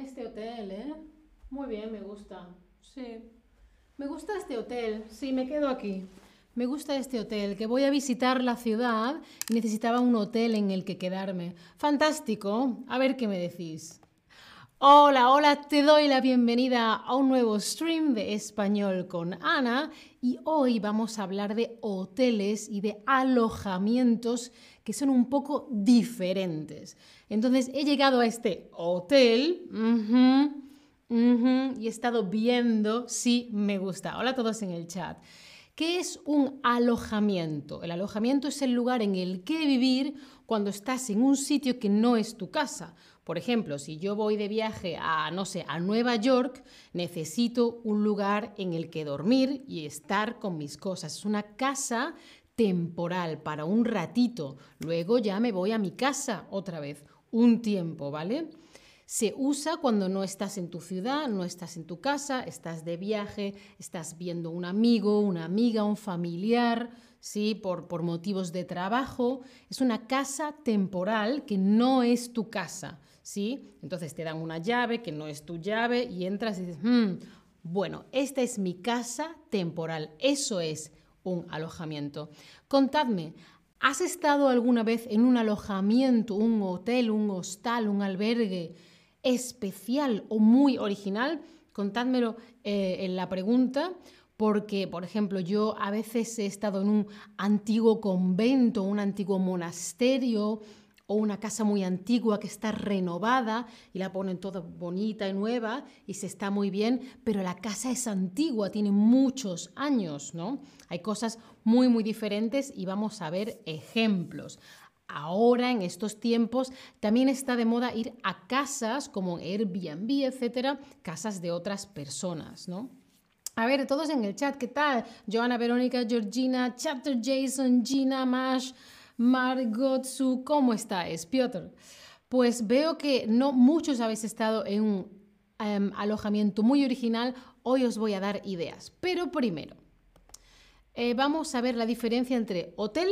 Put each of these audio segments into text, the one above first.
este hotel, ¿eh? Muy bien, me gusta. Sí. Me gusta este hotel. Sí, me quedo aquí. Me gusta este hotel, que voy a visitar la ciudad y necesitaba un hotel en el que quedarme. Fantástico. A ver qué me decís. Hola, hola, te doy la bienvenida a un nuevo stream de español con Ana y hoy vamos a hablar de hoteles y de alojamientos que son un poco diferentes. Entonces he llegado a este hotel y he estado viendo si me gusta. Hola a todos en el chat. ¿Qué es un alojamiento? El alojamiento es el lugar en el que vivir cuando estás en un sitio que no es tu casa. Por ejemplo, si yo voy de viaje a, no sé, a Nueva York, necesito un lugar en el que dormir y estar con mis cosas. Es una casa temporal para un ratito. Luego ya me voy a mi casa otra vez, un tiempo, ¿vale? Se usa cuando no estás en tu ciudad, no estás en tu casa, estás de viaje, estás viendo un amigo, una amiga, un familiar, ¿sí? Por, por motivos de trabajo. Es una casa temporal que no es tu casa. ¿Sí? Entonces te dan una llave que no es tu llave y entras y dices, hmm, bueno, esta es mi casa temporal. Eso es un alojamiento. Contadme, ¿has estado alguna vez en un alojamiento, un hotel, un hostal, un albergue especial o muy original? Contádmelo eh, en la pregunta porque, por ejemplo, yo a veces he estado en un antiguo convento, un antiguo monasterio, o una casa muy antigua que está renovada y la ponen toda bonita y nueva y se está muy bien, pero la casa es antigua, tiene muchos años, ¿no? Hay cosas muy, muy diferentes y vamos a ver ejemplos. Ahora, en estos tiempos, también está de moda ir a casas como Airbnb, etcétera, casas de otras personas, ¿no? A ver, todos en el chat, ¿qué tal? Joana, Verónica, Georgina, Chapter Jason, Gina, Mash, Margot Su, ¿cómo estáis, Piotr? Pues veo que no muchos habéis estado en un em, alojamiento muy original. Hoy os voy a dar ideas. Pero primero, eh, vamos a ver la diferencia entre hotel,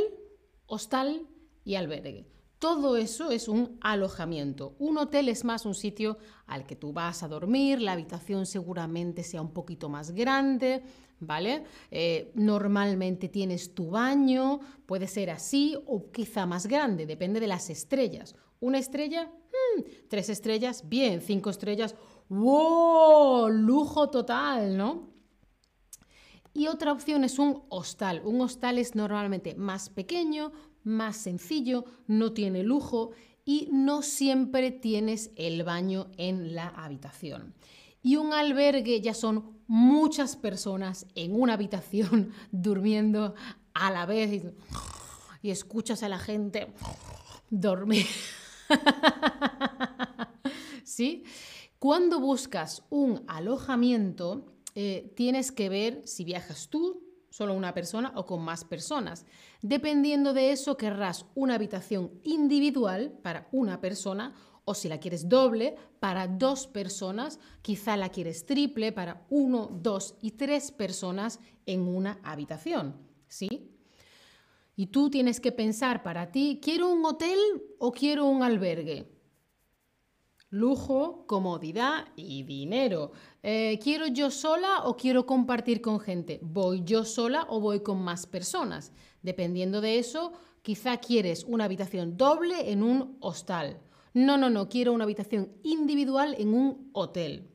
hostal y albergue. Todo eso es un alojamiento. Un hotel es más un sitio al que tú vas a dormir, la habitación seguramente sea un poquito más grande, ¿vale? Eh, normalmente tienes tu baño, puede ser así o quizá más grande, depende de las estrellas. Una estrella, hmm, tres estrellas, bien, cinco estrellas, ¡wow! Lujo total, ¿no? Y otra opción es un hostal. Un hostal es normalmente más pequeño, más sencillo, no tiene lujo y no siempre tienes el baño en la habitación. Y un albergue ya son muchas personas en una habitación durmiendo a la vez y, escuchas a la gente dormir. ¿Sí? Cuando buscas un alojamiento, eh, tienes que ver si viajas tú, solo una persona o con más personas. Dependiendo de eso, querrás una habitación individual para una persona o si la quieres doble, para dos personas, quizá la quieres triple para uno, dos y tres personas en una habitación, ¿sí? Y tú tienes que pensar para ti, ¿quiero un hotel o quiero un albergue? Lujo, comodidad y dinero. Eh, ¿Quiero yo sola o quiero compartir con gente? ¿Voy yo sola o voy con más personas? Dependiendo de eso, quizá quieres una habitación doble en un hostal no, no, no, quiero una habitación individual en un hotel.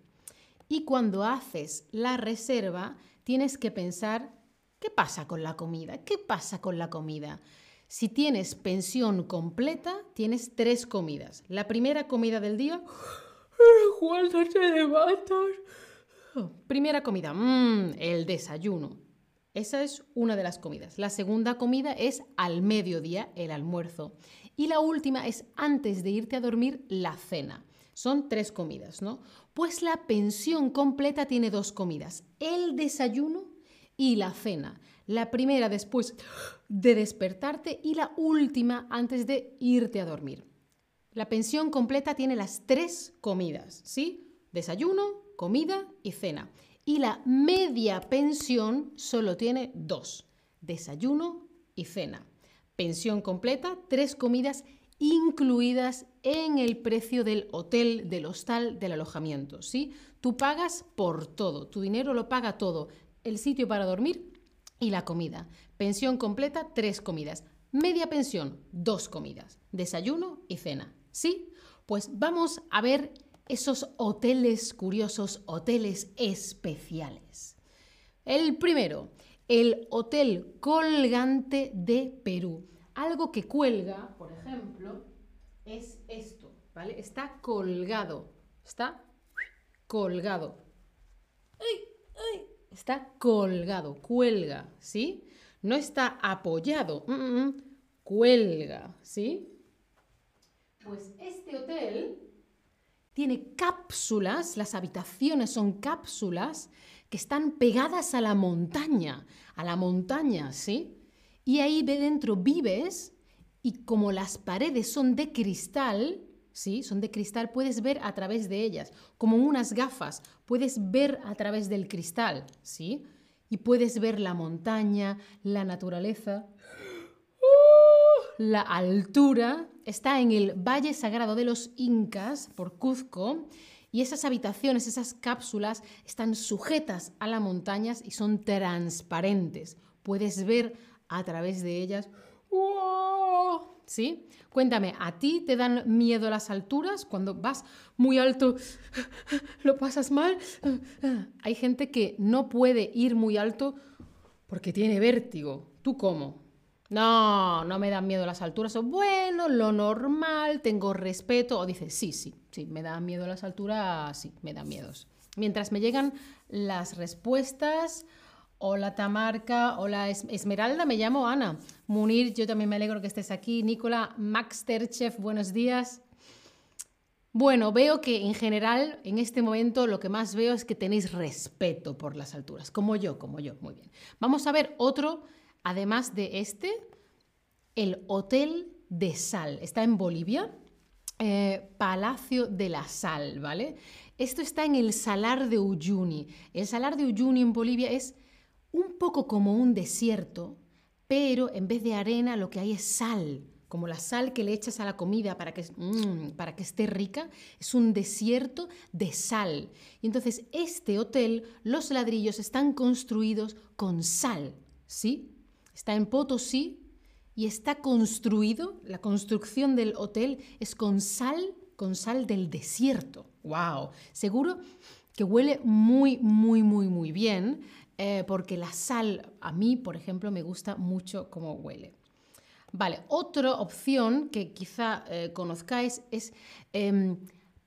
Y cuando haces la reserva, tienes que pensar, ¿qué pasa con la comida? ¿Qué pasa con la comida? Si tienes pensión completa, tienes tres comidas. La primera comida del día, ¿cuándo te levantas? Primera comida, mmm, el desayuno. Esa es una de las comidas. La segunda comida es al mediodía, el almuerzo. Y la última es antes de irte a dormir, la cena. Son tres comidas, ¿no? Pues la pensión completa tiene dos comidas, el desayuno y la cena. La primera después de despertarte y la última antes de irte a dormir. La pensión completa tiene las tres comidas, ¿sí? Desayuno, comida y cena. Y la media pensión solo tiene dos, desayuno y cena pensión completa, tres comidas incluidas en el precio del hotel, del hostal, del alojamiento, ¿sí? Tú pagas por todo, tu dinero lo paga todo, el sitio para dormir y la comida. Pensión completa, tres comidas. Media pensión, dos comidas. Desayuno y cena. ¿Sí? Pues vamos a ver esos hoteles curiosos, hoteles especiales. El primero, el Hotel Colgante de Perú. Algo que cuelga, por ejemplo, es esto, ¿vale? Está colgado, está colgado. Está colgado, cuelga, ¿sí? No está apoyado, mm, mm, mm. cuelga, ¿sí? Pues este hotel tiene cápsulas, las habitaciones son cápsulas que están pegadas a la montaña, a la montaña, ¿sí? Y ahí dentro vives y como las paredes son de cristal, ¿sí? Son de cristal, puedes ver a través de ellas, como unas gafas, puedes ver a través del cristal, ¿sí? Y puedes ver la montaña, la naturaleza, la altura. Está en el Valle Sagrado de los Incas, por Cuzco, y esas habitaciones, esas cápsulas, están sujetas a las montañas y son transparentes. Puedes ver a través de ellas. ¿Sí? Cuéntame, ¿a ti te dan miedo las alturas? Cuando vas muy alto, ¿lo pasas mal? Hay gente que no puede ir muy alto porque tiene vértigo. ¿Tú cómo? No, no me dan miedo las alturas. O bueno, lo normal, tengo respeto. O dices, sí, sí, sí, me dan miedo las alturas, sí, me dan miedos. Mientras me llegan las respuestas, hola Tamarca, hola Esmeralda, me llamo Ana. Munir, yo también me alegro que estés aquí. Nicola Maxterchef, buenos días. Bueno, veo que en general en este momento lo que más veo es que tenéis respeto por las alturas, como yo, como yo, muy bien. Vamos a ver otro Además de este, el Hotel de Sal. Está en Bolivia. Eh, Palacio de la Sal, ¿vale? Esto está en el Salar de Uyuni. El Salar de Uyuni en Bolivia es un poco como un desierto, pero en vez de arena lo que hay es sal, como la sal que le echas a la comida para que, mm, para que esté rica, es un desierto de sal. Y entonces este hotel, los ladrillos están construidos con sal, ¿sí? Está en Potosí y está construido, la construcción del hotel es con sal, con sal del desierto. ¡Wow! Seguro que huele muy, muy, muy, muy bien, eh, porque la sal, a mí, por ejemplo, me gusta mucho cómo huele. Vale, otra opción que quizá eh, conozcáis es em,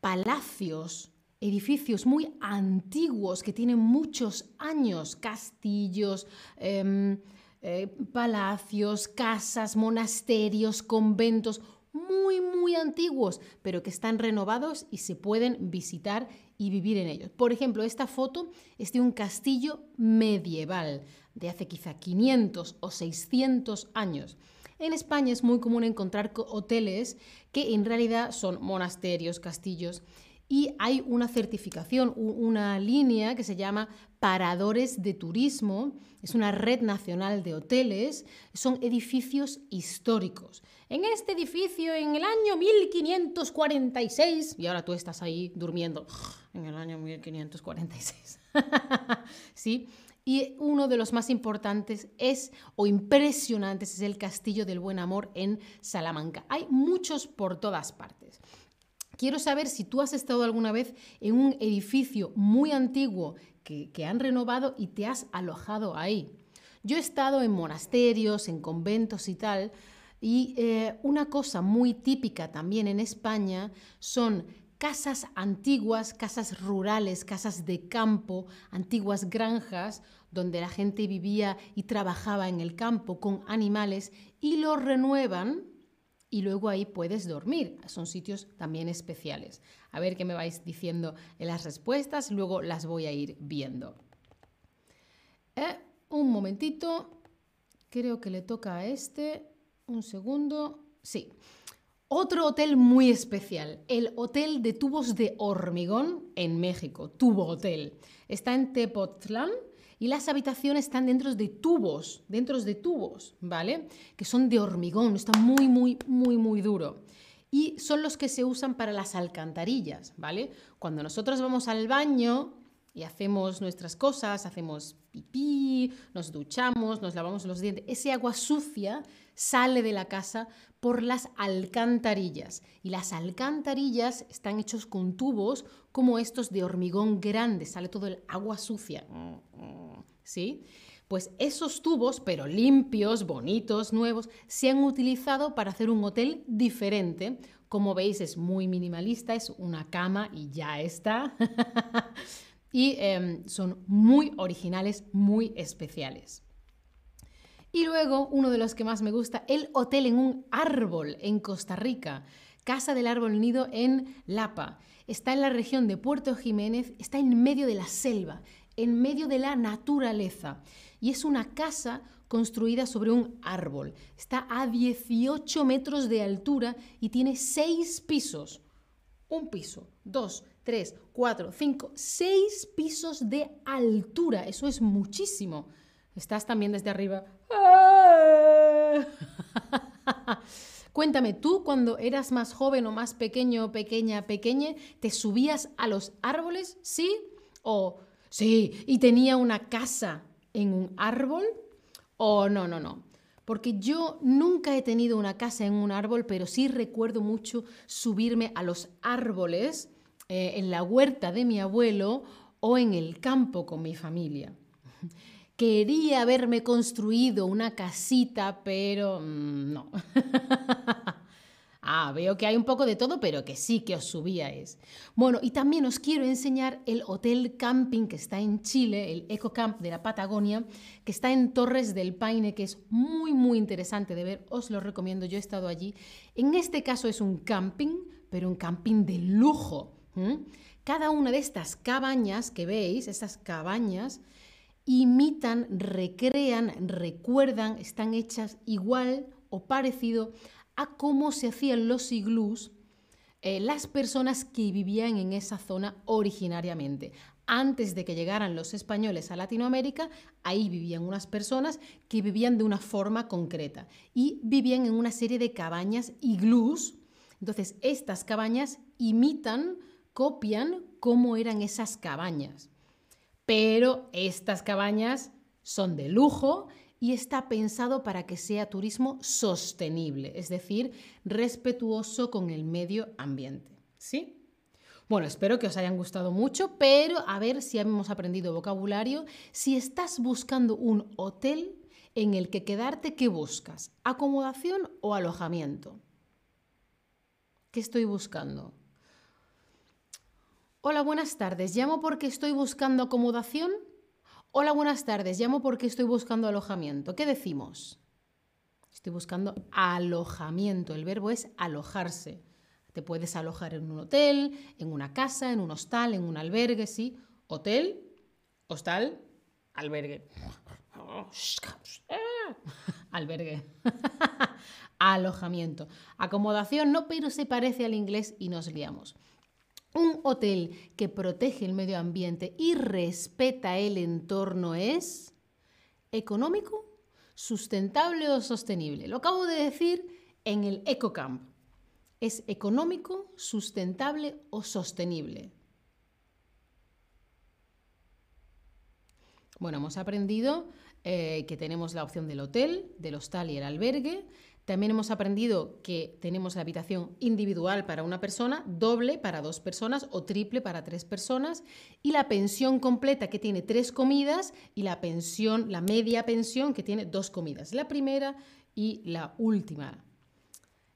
palacios, edificios muy antiguos que tienen muchos años, castillos, em, eh, palacios, casas, monasterios, conventos muy, muy antiguos, pero que están renovados y se pueden visitar y vivir en ellos. Por ejemplo, esta foto es de un castillo medieval de hace quizá 500 o 600 años. En España es muy común encontrar hoteles que en realidad son monasterios, castillos, y hay una certificación, una línea que se llama Paradores de Turismo, es una red nacional de hoteles, son edificios históricos. En este edificio, en el año 1546, y ahora tú estás ahí durmiendo, en el año 1546, ¿sí? Y uno de los más importantes es, o impresionantes, es el Castillo del Buen Amor en Salamanca. Hay muchos por todas partes. Quiero saber si tú has estado alguna vez en un edificio muy antiguo que, han renovado y te has alojado ahí. Yo he estado en monasterios, en conventos y tal, y eh, una cosa muy típica también en España son casas antiguas, casas rurales, casas de campo, antiguas granjas, donde la gente vivía y trabajaba en el campo con animales y lo renuevan y luego ahí puedes dormir. Son sitios también especiales. A ver qué me vais diciendo en las respuestas, luego las voy a ir viendo. Eh, un momentito, creo que le toca a este. Un segundo. Sí. Otro hotel muy especial, el Hotel de Tubos de Hormigón en México, Tubo Hotel. Está en Tepoztlán y las habitaciones están dentro de tubos, dentro de tubos, ¿vale? Que son de hormigón, está muy, muy, muy, muy duro. Y son los que se usan para las alcantarillas, ¿vale? Cuando nosotros vamos al baño y hacemos nuestras cosas, hacemos pipí, nos duchamos, nos lavamos los dientes, ese agua sucia sale de la casa por las alcantarillas. Y las alcantarillas están hechos con tubos como estos de hormigón grande, sale todo el agua sucia. ¿Sí? Pues esos tubos, pero limpios, bonitos, nuevos, se han utilizado para hacer un hotel diferente. Como veis, es muy minimalista, es una cama y ya está. y em, son muy originales, muy especiales. Y luego, uno de los que más me gusta, el hotel en un árbol en Costa Rica. Casa del Árbol Nido en Lapa. Está en la región de Puerto Jiménez, está en medio de la selva, en medio de la naturaleza. Y es una casa construida sobre un árbol. Está a 18 metros de altura y tiene seis pisos. Un piso, dos, tres, cuatro, cinco, seis pisos de altura. Eso es muchísimo. Estás también desde arriba. Cuéntame, ¿tú cuando eras más joven o más pequeño, pequeña, pequeña, te subías a los árboles? ¿Sí? ¿O sí, y tenía una casa en un árbol? ¿O no, no, no? Porque yo nunca he tenido una casa en un árbol, pero sí recuerdo mucho subirme a los árboles eh, en la huerta de mi abuelo o en el campo con mi familia. Quería haberme construido una casita, pero mm, no. ah, veo que hay un poco de todo, pero que sí que os subíais. Bueno, y también os quiero enseñar el hotel camping que está en Chile, el Eco Camp de la Patagonia, que está en Torres del Paine, que es muy, muy interesante de ver. Os lo recomiendo, yo he estado allí. En este caso es un camping, pero un camping de lujo. Cada una de estas cabañas que veis, estas cabañas, imitan, recrean, recuerdan, están hechas igual o parecido a cómo se hacían los iglús eh, las personas que vivían en esa zona originariamente. Antes de que llegaran los españoles a Latinoamérica, ahí vivían unas personas que vivían de una forma concreta y vivían en una serie de cabañas iglús. Entonces, estas cabañas imitan, copian cómo eran esas cabañas pero estas cabañas son de lujo y está pensado para que sea turismo sostenible, es decir, respetuoso con el medio ambiente. ¿Sí? Bueno, espero que os hayan gustado mucho, pero a ver si hemos aprendido vocabulario. Si estás buscando un hotel en el que quedarte, ¿qué buscas? ¿Acomodación o alojamiento? ¿Qué estoy buscando? Hola, buenas tardes. Llamo porque estoy buscando acomodación. Hola, buenas tardes. Llamo porque estoy buscando alojamiento. ¿Qué decimos? Estoy buscando alojamiento. El verbo es alojarse. Te puedes alojar en un hotel, en una casa, en un hostal, en un albergue, ¿sí? Hotel, hostal, albergue. albergue. Alojamiento. Acomodación no, pero se parece al inglés y nos liamos. Un hotel que protege el medio ambiente y respeta el entorno es económico, sustentable o sostenible. Lo acabo de decir en el EcoCamp. Es económico, sustentable o sostenible. Bueno, hemos aprendido eh, que tenemos la opción del hotel, del hostal y el albergue. También hemos aprendido que tenemos la habitación individual para una persona, doble para dos personas o triple para tres personas y la pensión completa que tiene tres comidas y la pensión, la media pensión que tiene dos comidas, la primera y la última.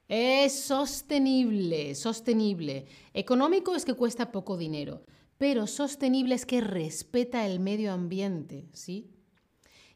Es sostenible, sostenible. Económico es que cuesta poco dinero, pero sostenible es que respeta el medio ambiente, ¿sí?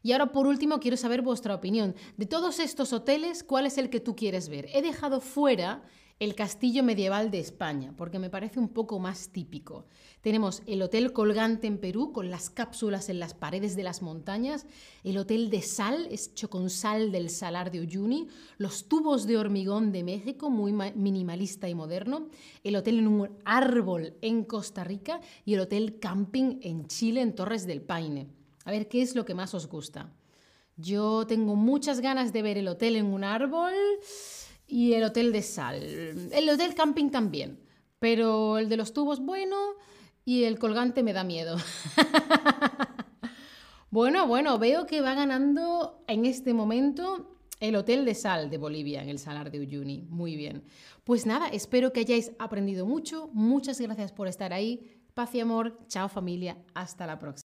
Y ahora por último quiero saber vuestra opinión. De todos estos hoteles, ¿cuál es el que tú quieres ver? He dejado fuera el castillo medieval de España, porque me parece un poco más típico. Tenemos el Hotel Colgante en Perú, con las cápsulas en las paredes de las montañas, el Hotel de Sal, hecho con sal del salar de Uyuni, los tubos de hormigón de México, muy minimalista y moderno, el Hotel en un árbol en Costa Rica y el Hotel Camping en Chile, en Torres del Paine. A ver qué es lo que más os gusta. Yo tengo muchas ganas de ver el hotel en un árbol y el hotel de sal. El hotel camping también, pero el de los tubos bueno y el colgante me da miedo. bueno, bueno, veo que va ganando en este momento el Hotel de Sal de Bolivia, en el Salar de Uyuni. Muy bien. Pues nada, espero que hayáis aprendido mucho. Muchas gracias por estar ahí. Paz y amor. Chao familia. Hasta la próxima.